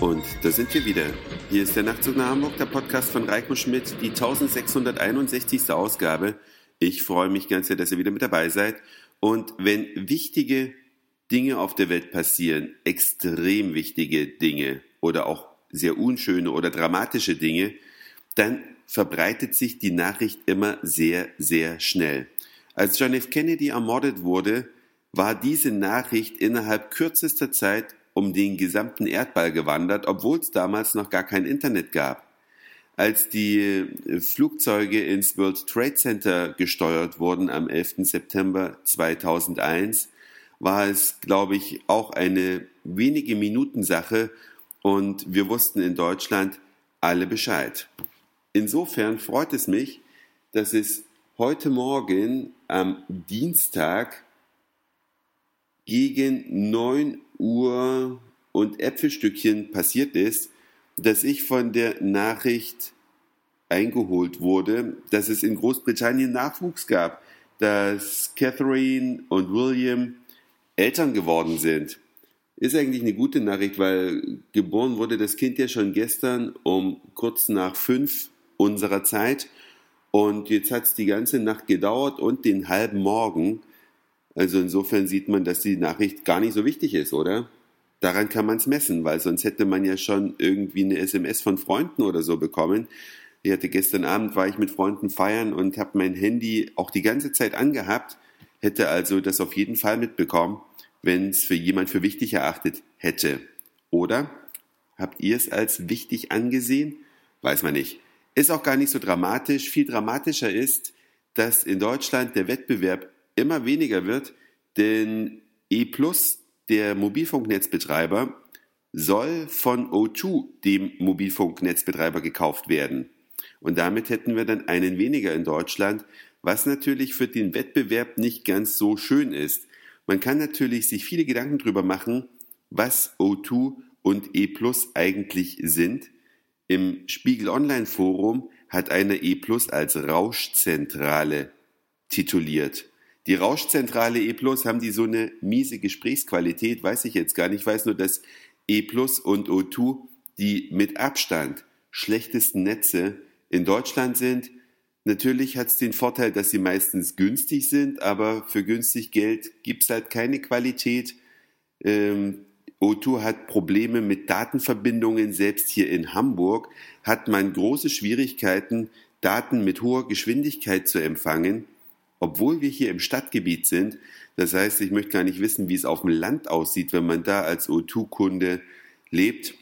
da sind wir wieder. Hier ist der Nachtzug nach Hamburg, der Podcast von Reiko Schmidt, die 1661. Ausgabe. Ich freue mich ganz sehr, dass ihr wieder mit dabei seid. Und wenn wichtige Dinge auf der Welt passieren, extrem wichtige Dinge oder auch sehr unschöne oder dramatische Dinge, dann verbreitet sich die Nachricht immer sehr, sehr schnell. Als John F. Kennedy ermordet wurde, war diese Nachricht innerhalb kürzester Zeit um den gesamten Erdball gewandert, obwohl es damals noch gar kein Internet gab. Als die äh, Flugzeuge ins World Trade Center gesteuert wurden am 11. September 2001, war es, glaube ich, auch eine wenige Minuten Sache und wir wussten in Deutschland alle Bescheid. Insofern freut es mich, dass es heute Morgen am Dienstag gegen 9 Uhr und Äpfelstückchen passiert ist, dass ich von der Nachricht eingeholt wurde, dass es in Großbritannien Nachwuchs gab, dass Catherine und William Eltern geworden sind. Ist eigentlich eine gute Nachricht, weil geboren wurde das Kind ja schon gestern um kurz nach fünf unserer Zeit. Und jetzt hat es die ganze Nacht gedauert und den halben Morgen. Also insofern sieht man, dass die Nachricht gar nicht so wichtig ist, oder? Daran kann man es messen, weil sonst hätte man ja schon irgendwie eine SMS von Freunden oder so bekommen. Ich hatte gestern Abend war ich mit Freunden feiern und habe mein Handy auch die ganze Zeit angehabt, hätte also das auf jeden Fall mitbekommen, wenn es für jemand für wichtig erachtet hätte. Oder habt ihr es als wichtig angesehen? Weiß man nicht. Ist auch gar nicht so dramatisch. Viel dramatischer ist, dass in Deutschland der Wettbewerb immer weniger wird, denn E der Mobilfunknetzbetreiber, soll von O2, dem Mobilfunknetzbetreiber, gekauft werden. Und damit hätten wir dann einen weniger in Deutschland, was natürlich für den Wettbewerb nicht ganz so schön ist. Man kann natürlich sich viele Gedanken darüber machen, was O2 und E eigentlich sind. Im Spiegel Online Forum hat einer E als Rauschzentrale tituliert. Die Rauschzentrale E Plus haben die so eine miese Gesprächsqualität, weiß ich jetzt gar nicht. Ich weiß nur, dass E Plus und O2 die mit Abstand schlechtesten Netze in Deutschland sind. Natürlich hat es den Vorteil, dass sie meistens günstig sind, aber für günstig Geld gibt es halt keine Qualität. Ähm, O2 hat Probleme mit Datenverbindungen. Selbst hier in Hamburg hat man große Schwierigkeiten, Daten mit hoher Geschwindigkeit zu empfangen obwohl wir hier im Stadtgebiet sind. Das heißt, ich möchte gar nicht wissen, wie es auf dem Land aussieht, wenn man da als O2-Kunde lebt.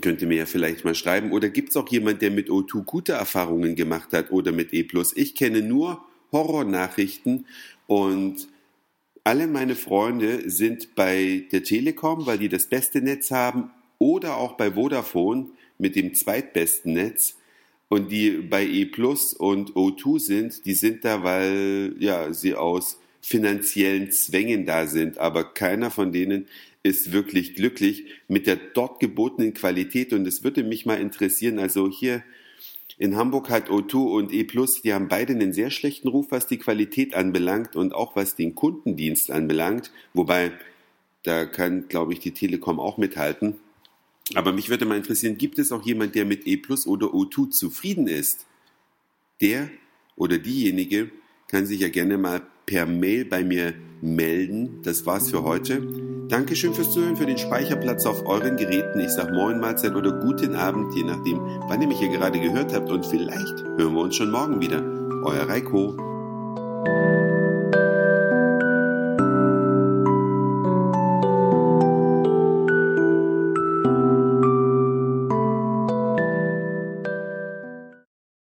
Könnte mir ja vielleicht mal schreiben. Oder gibt es auch jemand, der mit O2 gute Erfahrungen gemacht hat oder mit E+. Ich kenne nur Horrornachrichten und alle meine Freunde sind bei der Telekom, weil die das beste Netz haben, oder auch bei Vodafone mit dem zweitbesten Netz. Und die bei E Plus und O2 sind, die sind da, weil ja, sie aus finanziellen Zwängen da sind. Aber keiner von denen ist wirklich glücklich mit der dort gebotenen Qualität. Und es würde mich mal interessieren, also hier in Hamburg hat O2 und E Plus, die haben beide einen sehr schlechten Ruf, was die Qualität anbelangt und auch was den Kundendienst anbelangt. Wobei, da kann, glaube ich, die Telekom auch mithalten. Aber mich würde mal interessieren, gibt es auch jemand, der mit E Plus oder O2 zufrieden ist? Der oder diejenige kann sich ja gerne mal per Mail bei mir melden. Das war's für heute. Dankeschön fürs Zuhören, für den Speicherplatz auf euren Geräten. Ich sag Moin Mahlzeit oder guten Abend, je nachdem, wann ihr mich hier gerade gehört habt. Und vielleicht hören wir uns schon morgen wieder. Euer Reiko.